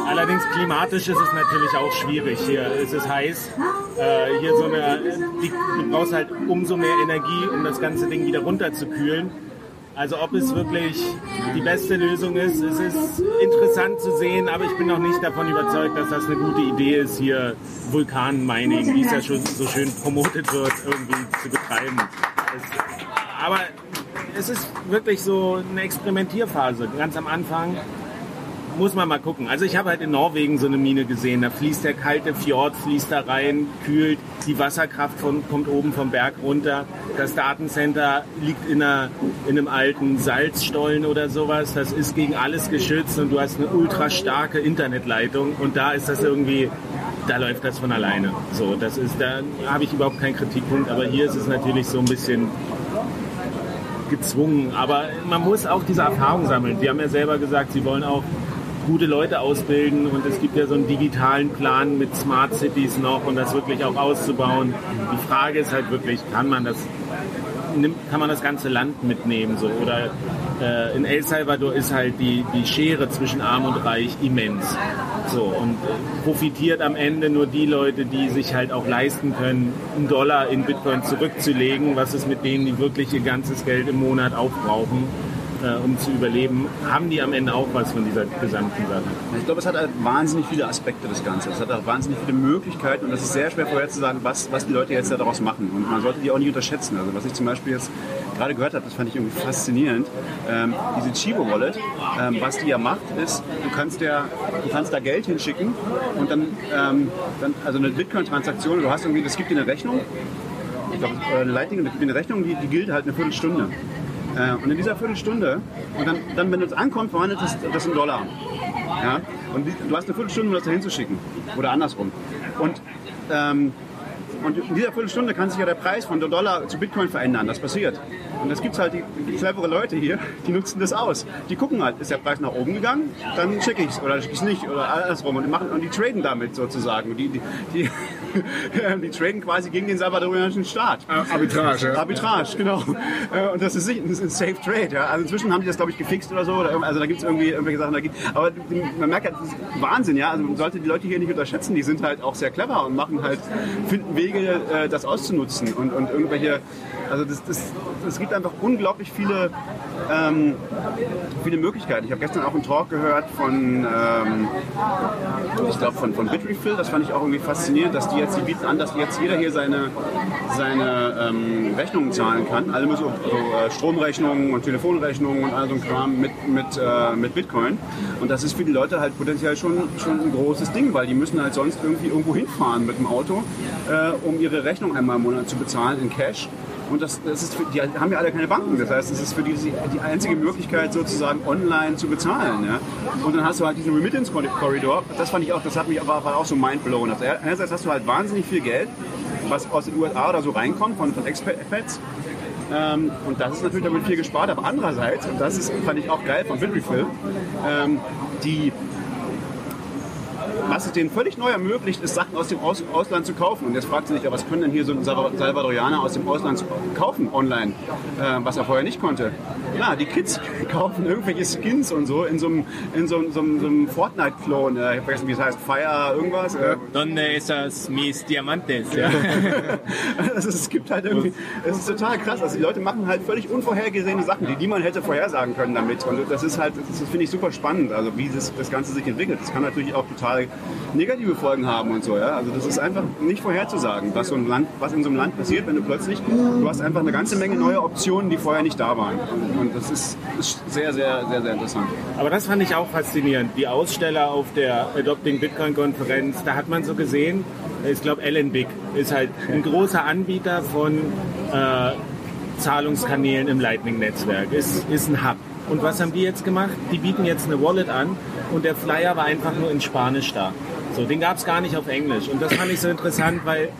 Allerdings klimatisch ist es natürlich auch schwierig. Hier ist es heiß. Äh, hier so eine, die, du brauchst halt umso mehr Energie, um das ganze Ding wieder runterzukühlen. Also ob es wirklich die beste Lösung ist, es ist interessant zu sehen, aber ich bin noch nicht davon überzeugt, dass das eine gute Idee ist, hier Vulkanmining, wie es ja schon so schön promotet wird, irgendwie zu betreiben. Es, aber es ist wirklich so eine Experimentierphase. Ganz am Anfang muss man mal gucken. Also ich habe halt in Norwegen so eine Mine gesehen. Da fließt der kalte Fjord, fließt da rein, kühlt. Die Wasserkraft von, kommt oben vom Berg runter. Das Datencenter liegt in, einer, in einem alten Salzstollen oder sowas. Das ist gegen alles geschützt und du hast eine ultra starke Internetleitung. Und da ist das irgendwie, da läuft das von alleine. So, das ist, da habe ich überhaupt keinen Kritikpunkt. Aber hier ist es natürlich so ein bisschen gezwungen. Aber man muss auch diese Erfahrung sammeln. Sie haben ja selber gesagt, Sie wollen auch gute Leute ausbilden und es gibt ja so einen digitalen Plan mit Smart Cities noch und das wirklich auch auszubauen. Die Frage ist halt wirklich, kann man das, kann man das ganze Land mitnehmen so oder äh, in El Salvador ist halt die, die Schere zwischen Arm und Reich immens. So, und äh, profitiert am Ende nur die Leute, die sich halt auch leisten können, einen Dollar in Bitcoin zurückzulegen. Was ist mit denen, die wirklich ihr ganzes Geld im Monat aufbrauchen? Äh, um zu überleben, haben die am Ende auch was von dieser gesamten Sache. Ich glaube, es hat halt wahnsinnig viele Aspekte, das Ganze. Es hat auch wahnsinnig viele Möglichkeiten und es ist sehr schwer vorherzusagen, was, was die Leute jetzt daraus machen. Und man sollte die auch nicht unterschätzen. Also was ich zum Beispiel jetzt gerade gehört habe, das fand ich irgendwie faszinierend. Ähm, diese Chivo Wallet, ähm, was die ja macht, ist, du kannst, der, du kannst da Geld hinschicken und dann, ähm, dann also eine Bitcoin-Transaktion, du hast irgendwie, das gibt dir eine Rechnung, ich glaube, eine das gibt dir eine Rechnung, die, die gilt halt eine Viertelstunde. Äh, und in dieser Viertelstunde, und dann, dann wenn es ankommt, verwandelt das, das in Dollar. Ja? Und du hast eine Viertelstunde, um das da hinzuschicken. Oder andersrum. Und, ähm, und in dieser Viertelstunde kann sich ja der Preis von Dollar zu Bitcoin verändern. Das passiert. Und es gibt halt die, die clevere Leute hier, die nutzen das aus. Die gucken halt, ist der Preis nach oben gegangen, dann schicke ich es oder schicke ich es nicht oder andersrum. Und die, machen, und die traden damit sozusagen. Die, die, die, die traden quasi gegen den salvadorianischen Staat. Arbitrage. Ja. Arbitrage, genau. Äh, und das ist ein Safe Trade. Ja. Also inzwischen haben die das, glaube ich, gefixt oder so. Also da gibt es irgendwie irgendwelche Sachen. Aber man merkt halt, das ist Wahnsinn. Ja. Also man sollte die Leute hier nicht unterschätzen. Die sind halt auch sehr clever und machen halt, finden Wege, äh, das auszunutzen. Und, und irgendwelche, also das, das, es gibt einfach unglaublich viele, ähm, viele Möglichkeiten. Ich habe gestern auch einen Talk gehört von, ähm, ich glaube von, von Bitrefill, das fand ich auch irgendwie faszinierend, dass die jetzt, die bieten an, dass jetzt jeder hier seine, seine ähm, Rechnungen zahlen kann. Alle müssen so, so äh, Stromrechnungen und Telefonrechnungen und all so ein Kram mit, mit, äh, mit Bitcoin. Und das ist für die Leute halt potenziell schon, schon ein großes Ding, weil die müssen halt sonst irgendwie irgendwo hinfahren mit dem Auto, äh, um ihre Rechnung einmal im Monat zu bezahlen in Cash. Und das, das ist für, die haben ja alle keine Banken. Das heißt, es ist für die die einzige Möglichkeit, sozusagen online zu bezahlen. Ja? Und dann hast du halt diesen Remittance-Korridor. Das fand ich auch, das hat mich aber auch so mindblown. Also einerseits hast du halt wahnsinnig viel Geld was aus den USA oder so reinkommt von, von Expats. Ähm, und das ist natürlich damit viel gespart. Aber andererseits, und das ist, fand ich auch geil von Bitrefill, ähm, die was es denen völlig neu ermöglicht, ist, Sachen aus dem aus Ausland zu kaufen. Und jetzt fragt sich ja, was können denn hier so ein Salvadorianer aus dem Ausland kaufen online, äh, was er vorher nicht konnte. Ja, die Kids kaufen irgendwelche Skins und so in so einem, in so, so, so einem Fortnite-Clone. Äh, ich vergessen, wie es heißt. Fire irgendwas. Äh. Donde esas mis diamantes? Ja. also es gibt halt irgendwie, es ist total krass. Also die Leute machen halt völlig unvorhergesehene Sachen, die niemand hätte vorhersagen können damit. Und das ist halt, das finde ich super spannend, also wie das, das Ganze sich entwickelt. Das kann natürlich auch total negative Folgen haben und so. Ja? Also das ist einfach nicht vorherzusagen, was, so ein Land, was in so einem Land passiert, wenn du plötzlich, du hast einfach eine ganze Menge neue Optionen, die vorher nicht da waren. Und das ist, ist sehr, sehr, sehr, sehr interessant. Aber das fand ich auch faszinierend. Die Aussteller auf der Adopting Bitcoin Konferenz, da hat man so gesehen, ich glaube, Big ist halt ein großer Anbieter von äh, Zahlungskanälen im Lightning-Netzwerk, ist, ist ein Hub. Und was haben die jetzt gemacht? Die bieten jetzt eine Wallet an und der Flyer war einfach nur in Spanisch da. So, den gab es gar nicht auf Englisch. Und das fand ich so interessant, weil,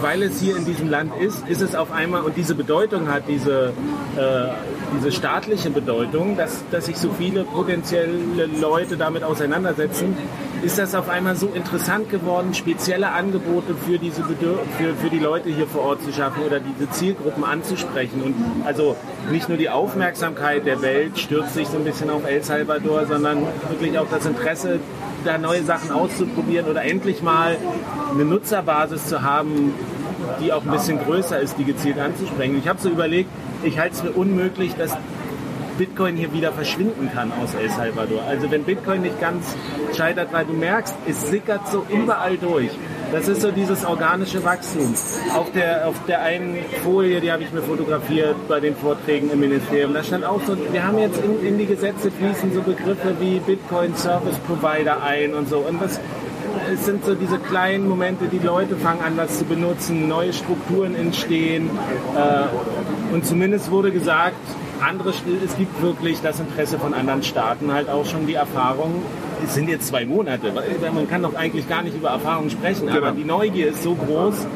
weil es hier in diesem Land ist, ist es auf einmal und diese Bedeutung hat, diese, äh, diese staatliche Bedeutung, dass, dass sich so viele potenzielle Leute damit auseinandersetzen, ist das auf einmal so interessant geworden, spezielle Angebote für diese für, für die Leute hier vor Ort zu schaffen oder diese Zielgruppen anzusprechen. Und also nicht nur die Aufmerksamkeit der Welt stürzt sich so ein bisschen auf El Salvador, sondern wirklich auch das Interesse, da neue Sachen auszuprobieren oder endlich mal eine Nutzerbasis zu haben, die auch ein bisschen größer ist, die gezielt anzusprechen. Ich habe so überlegt, ich halte es für unmöglich, dass Bitcoin hier wieder verschwinden kann aus El Salvador. Also wenn Bitcoin nicht ganz scheitert, weil du merkst, es sickert so überall durch. Das ist so dieses organische Wachstum. Auf der, auf der einen Folie, die habe ich mir fotografiert bei den Vorträgen im Ministerium, da stand auch so, wir haben jetzt in, in die Gesetze fließen so Begriffe wie Bitcoin Service Provider ein und so. Und das, es sind so diese kleinen Momente, die Leute fangen an, das zu benutzen, neue Strukturen entstehen. Äh, und zumindest wurde gesagt, andere, es gibt wirklich das Interesse von anderen Staaten, halt auch schon die Erfahrung. Es sind jetzt zwei Monate, man kann doch eigentlich gar nicht über Erfahrungen sprechen, aber genau. die Neugier ist so groß,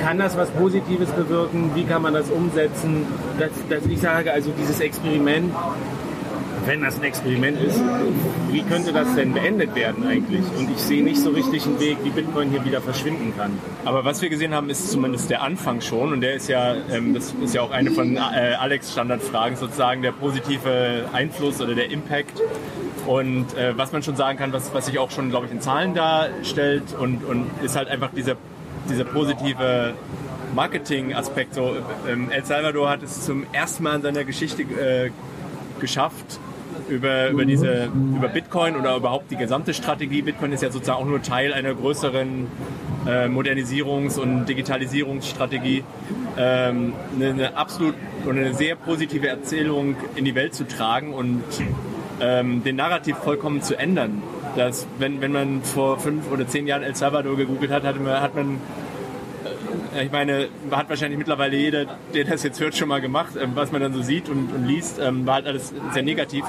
kann das was Positives bewirken? Wie kann man das umsetzen? Dass, dass ich sage, also dieses Experiment wenn das ein Experiment ist, wie könnte das denn beendet werden eigentlich? Und ich sehe nicht so richtig einen Weg, wie Bitcoin hier wieder verschwinden kann. Aber was wir gesehen haben, ist zumindest der Anfang schon und der ist ja, ähm, das ist ja auch eine von äh, Alex Standardfragen sozusagen, der positive Einfluss oder der Impact. Und äh, was man schon sagen kann, was, was sich auch schon, glaube ich, in Zahlen darstellt und, und ist halt einfach dieser, dieser positive Marketing-Aspekt. So, ähm, El Salvador hat es zum ersten Mal in seiner Geschichte äh, geschafft, über, über, diese, über Bitcoin oder überhaupt die gesamte Strategie. Bitcoin ist ja sozusagen auch nur Teil einer größeren äh, Modernisierungs- und Digitalisierungsstrategie. Ähm, eine, eine absolut und eine sehr positive Erzählung in die Welt zu tragen und ähm, den Narrativ vollkommen zu ändern. Dass, wenn, wenn man vor fünf oder zehn Jahren El Salvador gegoogelt hat, hat man, hat man ich meine, hat wahrscheinlich mittlerweile jeder, der das jetzt hört, schon mal gemacht, ähm, was man dann so sieht und, und liest, ähm, war halt alles sehr negativ.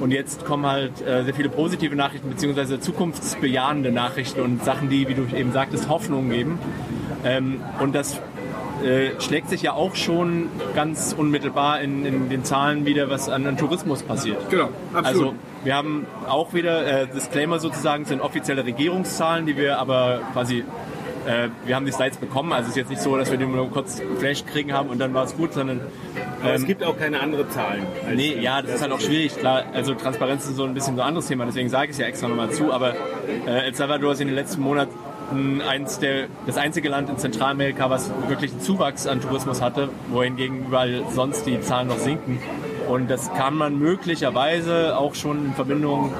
Und jetzt kommen halt äh, sehr viele positive Nachrichten, beziehungsweise zukunftsbejahende Nachrichten und Sachen, die, wie du eben sagtest, Hoffnung geben. Ähm, und das äh, schlägt sich ja auch schon ganz unmittelbar in, in, den Zahlen wieder, was an, an Tourismus passiert. Genau, absolut. Also wir haben auch wieder, äh, Disclaimer sozusagen, sind offizielle Regierungszahlen, die wir aber quasi äh, wir haben die Slides bekommen, also es ist jetzt nicht so, dass wir die nur kurz Flash kriegen haben und dann war es gut, sondern... Ähm, es gibt auch keine anderen Zahlen. Nee, ja, das ist halt auch schwierig, klar. Also Transparenz ist so ein bisschen so ein anderes Thema, deswegen sage ich es ja extra nochmal zu, aber äh, El Salvador ist in den letzten Monaten eins der, das einzige Land in Zentralamerika, was wirklich einen Zuwachs an Tourismus hatte, wohingegen überall sonst die Zahlen noch sinken. Und das kann man möglicherweise auch schon in Verbindung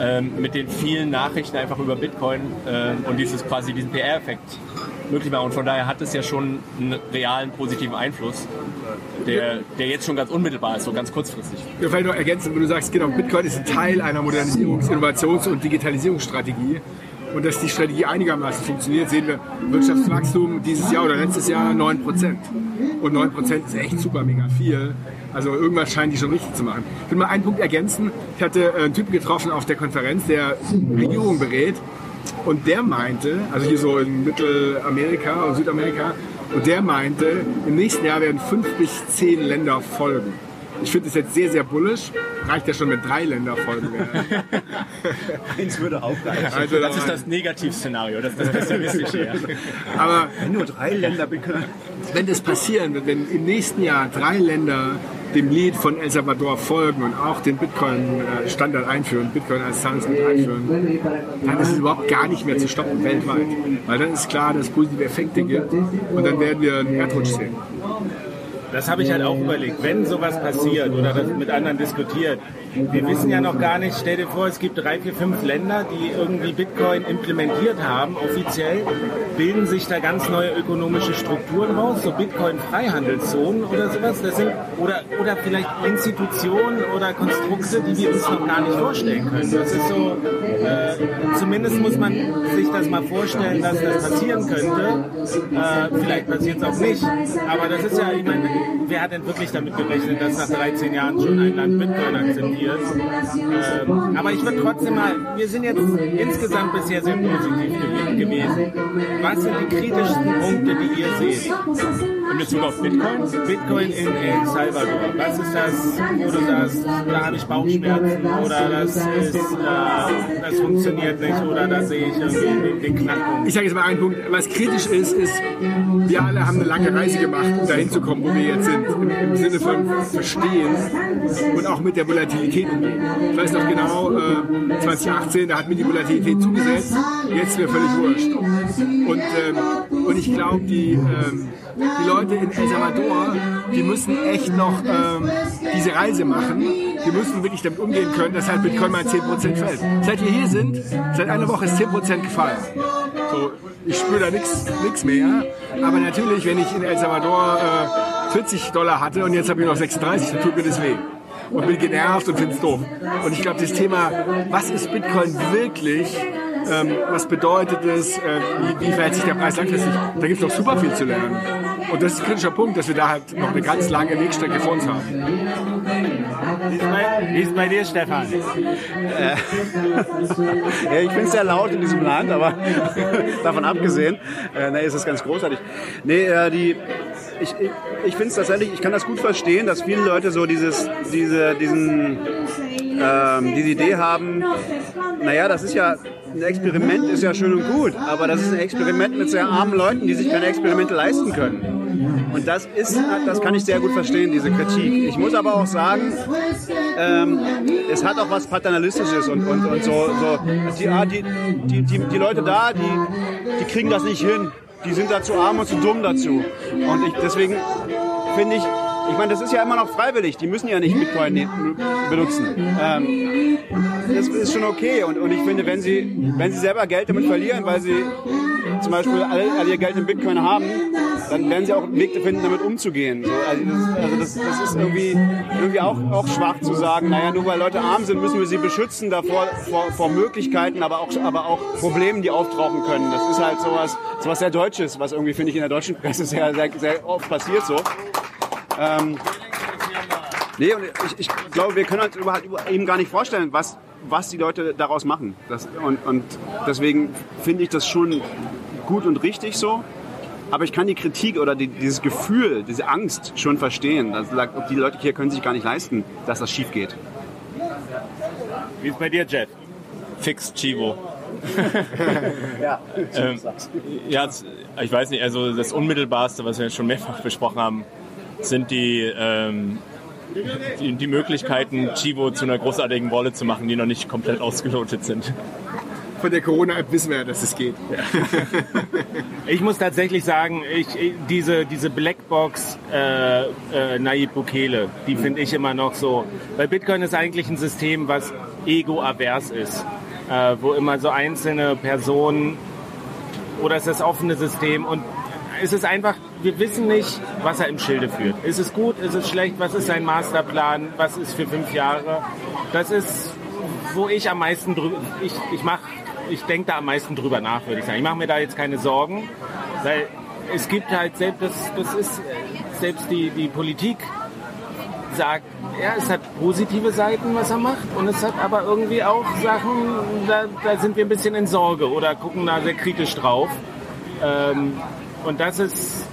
ähm, mit den vielen Nachrichten einfach über Bitcoin äh, und dieses quasi diesen PR-Effekt möglich machen. Und von daher hat es ja schon einen realen positiven Einfluss, der, der jetzt schon ganz unmittelbar ist, so ganz kurzfristig. Ja, vielleicht noch ergänzen, wenn du sagst, genau, Bitcoin ist ein Teil einer Modernisierungs-, Innovations- und Digitalisierungsstrategie. Und dass die Strategie einigermaßen funktioniert, sehen wir Wirtschaftswachstum dieses Jahr oder letztes Jahr 9%. Und 9% ist echt super mega viel. Also irgendwas scheinen die schon richtig zu machen. Ich will mal einen Punkt ergänzen. Ich hatte äh, einen Typen getroffen auf der Konferenz, der Regierung berät und der meinte, also hier so in Mittelamerika und Südamerika, und der meinte, im nächsten Jahr werden fünf bis zehn Länder folgen. Ich finde es jetzt sehr, sehr bullisch. Reicht ja schon, wenn drei Länder folgen werden. Eins würde auch reichen. Also, Das ist das Negativszenario, das ist das Pessimistische. Ja. aber Wenn nur drei Länder können. wenn das passieren wird, wenn im nächsten Jahr drei Länder dem Lied von El Salvador folgen und auch den Bitcoin-Standard einführen, Bitcoin als Zahlungsmittel einführen, dann ist es überhaupt gar nicht mehr zu stoppen weltweit. Weil dann ist klar, dass es positive Effekte gibt und dann werden wir einen Erdrutsch sehen. Das habe ich halt auch überlegt. Wenn sowas passiert oder das mit anderen diskutiert, wir wissen ja noch gar nicht, stell dir vor, es gibt drei, vier, fünf Länder, die irgendwie Bitcoin implementiert haben, offiziell, bilden sich da ganz neue ökonomische Strukturen raus, so Bitcoin-Freihandelszonen oder sowas. Das sind, oder, oder vielleicht Institutionen oder Konstrukte, die wir uns noch gar nicht vorstellen können. Das ist so, äh, zumindest muss man sich das mal vorstellen, dass das passieren könnte. Äh, vielleicht passiert es auch nicht. Aber das ist ja, ich meine, wer hat denn wirklich damit gerechnet, dass nach 13 Jahren schon ein Land Bitcoin akzeptiert? Ähm, aber ich würde trotzdem mal, wir sind jetzt insgesamt bisher sehr positiv gew- gewesen. Was sind die kritischsten Punkte, die ihr seht? In Bezug auf Bitcoin? Bitcoin in El Salvador. Was ist das, wo du sagst, da habe ich Bauchschmerzen oder das, ist, äh, das funktioniert nicht oder da sehe ich irgendwie den, Knackpunkt? Ich sage jetzt mal einen Punkt, was kritisch ist, ist, wir alle haben eine lange Reise gemacht, um dahin zu kommen, wo wir jetzt sind. Im, im Sinne von Verstehen und auch mit der Volatilität umgehen. Ich weiß noch genau, äh, 2018, da hat mir die Volatilität zugesetzt, jetzt mir völlig wurscht. Und, ähm, und ich glaube, die, ähm, die Leute in El Salvador, die müssen echt noch ähm, diese Reise machen. Die müssen wirklich damit umgehen können, dass halt Bitcoin mal 10% fällt. Seit wir hier sind, seit einer Woche ist 10% gefallen. So, ich spüre da nichts mehr. Aber natürlich, wenn ich in El Salvador äh, 40 Dollar hatte und jetzt habe ich noch 36, dann tut mir das weh. Und bin genervt und finde es doof. Und ich glaube, das Thema, was ist Bitcoin wirklich? Ähm, was bedeutet es? Äh, wie, wie verhält sich der Preis langfristig? Da gibt es noch super viel zu lernen. Und das ist ein kritischer Punkt, dass wir da halt noch eine ganz lange Wegstrecke vor uns haben. Wie ist bei, ist bei dir, Stefan? Ja, ich bin sehr laut in diesem Land, aber davon abgesehen, äh, nee, ist es ganz großartig. Nee, äh, die, ich, ich, ich finde es tatsächlich, ich kann das gut verstehen, dass viele Leute so dieses, diese, diesen, ähm, diese Idee haben, naja, das ist ja, ein Experiment ist ja schön und gut, aber das ist ein Experiment mit sehr armen Leuten, die sich keine Experimente leisten können. Und das ist, das kann ich sehr gut verstehen, diese Kritik. Ich muss aber auch sagen, ähm, es hat auch was Paternalistisches und, und, und so, so die, ah, die, die, die, Leute da, die, die kriegen das nicht hin. Die sind da zu arm und zu dumm dazu. Und ich, deswegen finde ich, ich meine, das ist ja immer noch freiwillig. Die müssen ja nicht Bitcoin ne- benutzen. Ähm, das ist schon okay. Und, und ich finde, wenn sie, wenn sie selber Geld damit verlieren, weil sie zum Beispiel all, all ihr Geld in Bitcoin haben, dann werden sie auch einen Weg finden, damit umzugehen. So, also das, also das, das ist irgendwie, irgendwie auch, auch schwach zu sagen, naja, nur weil Leute arm sind, müssen wir sie beschützen davor, vor, vor Möglichkeiten, aber auch, aber auch Problemen, die auftauchen können. Das ist halt sowas, sowas sehr Deutsches, was irgendwie, finde ich, in der deutschen Presse sehr, sehr, sehr oft passiert so. Ähm, nee, und ich, ich glaube, wir können uns überhaupt eben gar nicht vorstellen, was, was die Leute daraus machen. Das, und, und deswegen finde ich das schon gut und richtig so. Aber ich kann die Kritik oder die, dieses Gefühl, diese Angst schon verstehen. Das sagt, ob die Leute hier können sich gar nicht leisten, dass das schief geht. Wie ist bei dir, Jeff? Fix Chivo. Ja, Ähm, ja, ich weiß nicht, also das Unmittelbarste, was wir schon mehrfach besprochen haben, sind die, ähm, die, die Möglichkeiten, Chivo zu einer großartigen Wallet zu machen, die noch nicht komplett ausgelotet sind. Von der Corona-App wissen wir ja, dass es geht. Ich muss tatsächlich sagen, ich, diese, diese Blackbox äh, äh, Nayib Bukele, die finde ich immer noch so. Weil Bitcoin ist eigentlich ein System, was ego-avers ist. Äh, wo immer so einzelne Personen oder es ist das offene System und es ist einfach, wir wissen nicht, was er im Schilde führt. Ist es gut, ist es schlecht, was ist sein Masterplan, was ist für fünf Jahre? Das ist, wo ich am meisten drüber, ich, ich mach, ich denke da am meisten drüber nach, würde ich sagen. Ich mache mir da jetzt keine Sorgen, weil es gibt halt selbst, das, das ist, selbst die, die Politik sagt, ja, es hat positive Seiten, was er macht, und es hat aber irgendwie auch Sachen, da, da sind wir ein bisschen in Sorge oder gucken da sehr kritisch drauf. Ähm, und das ist,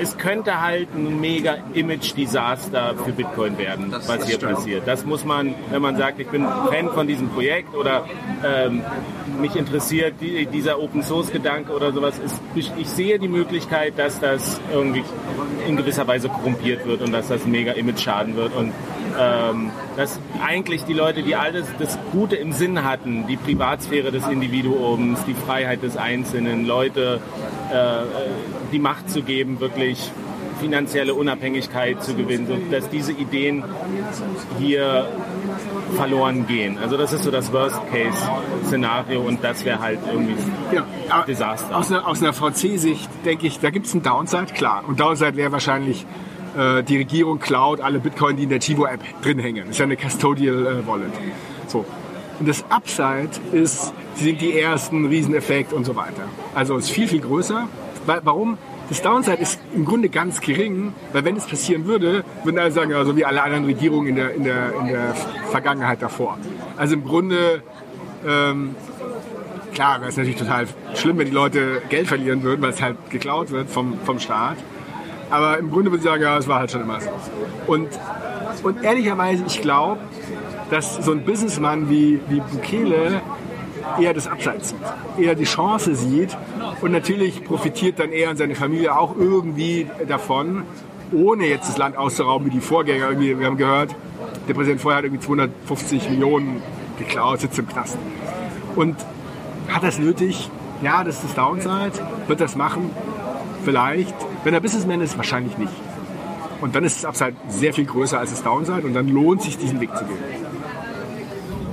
es könnte halt ein mega Image-Desaster für Bitcoin werden, Das- was hier stimmt. passiert. Das muss man, wenn man sagt, ich bin Fan von diesem Projekt oder ähm, mich interessiert die, dieser Open-Source-Gedanke oder sowas, ist, ich, ich sehe die Möglichkeit, dass das irgendwie in gewisser Weise korrumpiert wird und dass das mega Image-Schaden wird und ähm, dass eigentlich die Leute, die alles das Gute im Sinn hatten, die Privatsphäre des Individuums, die Freiheit des Einzelnen, Leute äh, die Macht zu geben, wirklich finanzielle Unabhängigkeit zu gewinnen, und dass diese Ideen hier verloren gehen. Also das ist so das Worst-Case-Szenario und das wäre halt irgendwie Ja, aber Desaster. Aus einer, aus einer VC-Sicht denke ich, da gibt es einen Downside, klar. Und Downside wäre wahrscheinlich, äh, die Regierung klaut alle Bitcoin, die in der Chivo-App drin hängen. Das ist ja eine Custodial äh. So. Und das Upside ist, sie sind die ersten, Rieseneffekt und so weiter. Also es ist viel, viel größer. Warum? Das Downside ist im Grunde ganz gering, weil wenn es passieren würde, würden alle sagen, ja, so wie alle anderen Regierungen in der, in der, in der Vergangenheit davor. Also im Grunde ähm, klar, wäre es natürlich total schlimm, wenn die Leute Geld verlieren würden, weil es halt geklaut wird vom, vom Staat. Aber im Grunde würde ich sagen, ja, es war halt schon immer so. Und, und ehrlicherweise, ich glaube, dass so ein Businessmann wie, wie Bukele eher das Abseits sieht, eher die Chance sieht und natürlich profitiert dann er und seine Familie auch irgendwie davon, ohne jetzt das Land auszurauben wie die Vorgänger. Irgendwie, wir haben gehört, der Präsident vorher hat irgendwie 250 Millionen geklaut, sitzt im Knast. Und hat das nötig? Ja, das ist das Downside. Wird das machen? Vielleicht. Wenn er Businessman ist, wahrscheinlich nicht. Und dann ist das Upside sehr viel größer als das Downside und dann lohnt sich, diesen Weg zu gehen.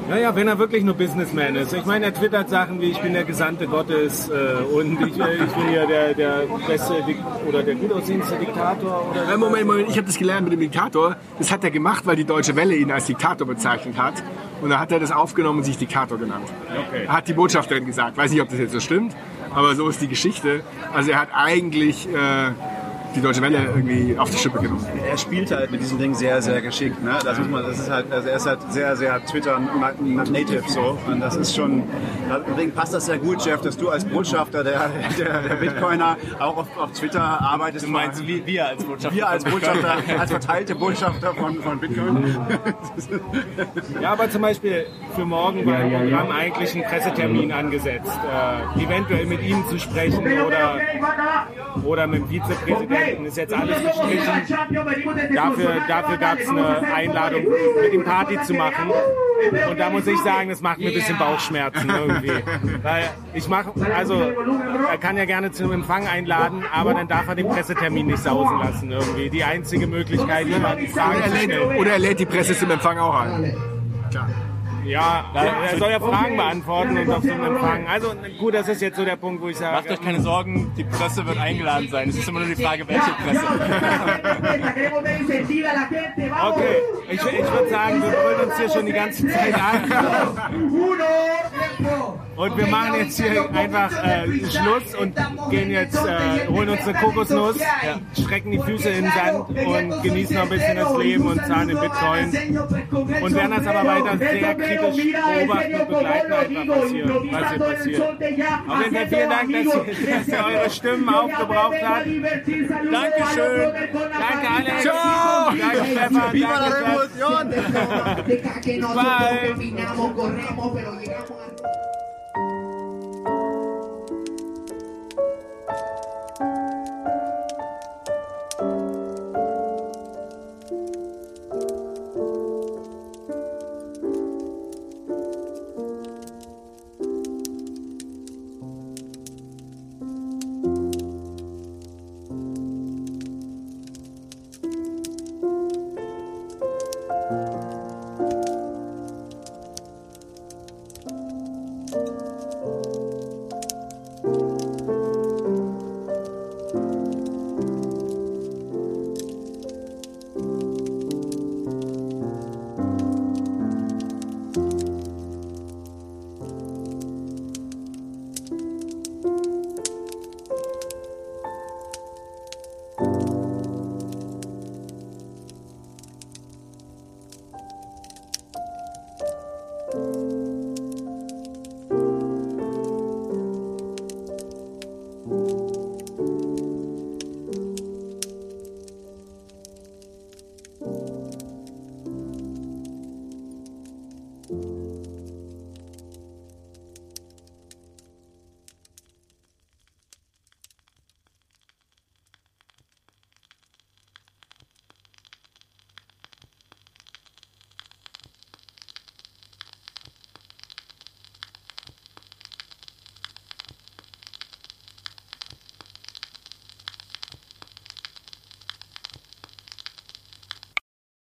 Naja, wenn er wirklich nur Businessman ist. Ich meine, er twittert Sachen wie ich bin der Gesandte Gottes äh, und ich, äh, ich bin ja der, der beste Dik oder der gut aussehendste Diktator oder Moment, Moment, ich habe das gelernt mit dem Diktator. Das hat er gemacht, weil die Deutsche Welle ihn als Diktator bezeichnet hat. Und da hat er das aufgenommen und sich Diktator genannt. Okay. Hat die Botschafterin gesagt. Weiß nicht, ob das jetzt so stimmt, aber so ist die Geschichte. Also er hat eigentlich äh, die Deutsche Welle irgendwie auf die Schippe genommen. er spielt halt mit diesem Ding sehr, sehr geschickt. Ne? Das muss man, das ist halt, also er ist halt sehr, sehr Twitter-native so. Und das ist schon, deswegen passt das sehr gut, Jeff, dass du als Botschafter der, der, der Bitcoiner auch auf, auf Twitter arbeitest. Du meinst wir, wir als Botschafter? wir als Botschafter, als verteilte Botschafter von, von Bitcoin. Ja, aber zum Beispiel für morgen im Programm eigentlich ein Pressetermin angesetzt, äh, eventuell mit ihm zu sprechen oder, oder mit dem Vizepräsidenten. Ist jetzt alles gestrichen. Dafür, dafür gab es eine Einladung, mit ihm Party zu machen. Und da muss ich sagen, das macht mir ein bisschen Bauchschmerzen irgendwie. Weil ich mache, also er kann ja gerne zu einem Empfang einladen, aber dann darf er den Pressetermin nicht sausen lassen irgendwie. Die einzige Möglichkeit, jemanden Fragen zu stellen. oder er lädt die Presse zum Empfang auch ein. Klar. Ja, er soll ja Fragen beantworten und auf so einem Empfang. Also gut, das ist jetzt so der Punkt, wo ich sage, Macht euch keine Sorgen, die Presse wird eingeladen sein. Es ist immer nur die Frage, welche Presse. okay, ich, ich würde sagen, wir brüllen uns hier schon die ganze Zeit an. Und wir machen jetzt hier einfach äh, Schluss und gehen jetzt, äh, holen uns eine Kokosnuss, strecken die Füße in den Sand und genießen noch ein bisschen das Leben und zahlen in Bitcoin. Und werden das aber weiter sehr kritisch beobachten und begleiten, einfach was hier, was hier passiert. Auf jeden Fall vielen Dank, dass ihr, dass ihr eure Stimmen aufgebraucht habt. Dankeschön. Danke Alex. Ciao. Danke Stefan. Viva la nosotros Bye.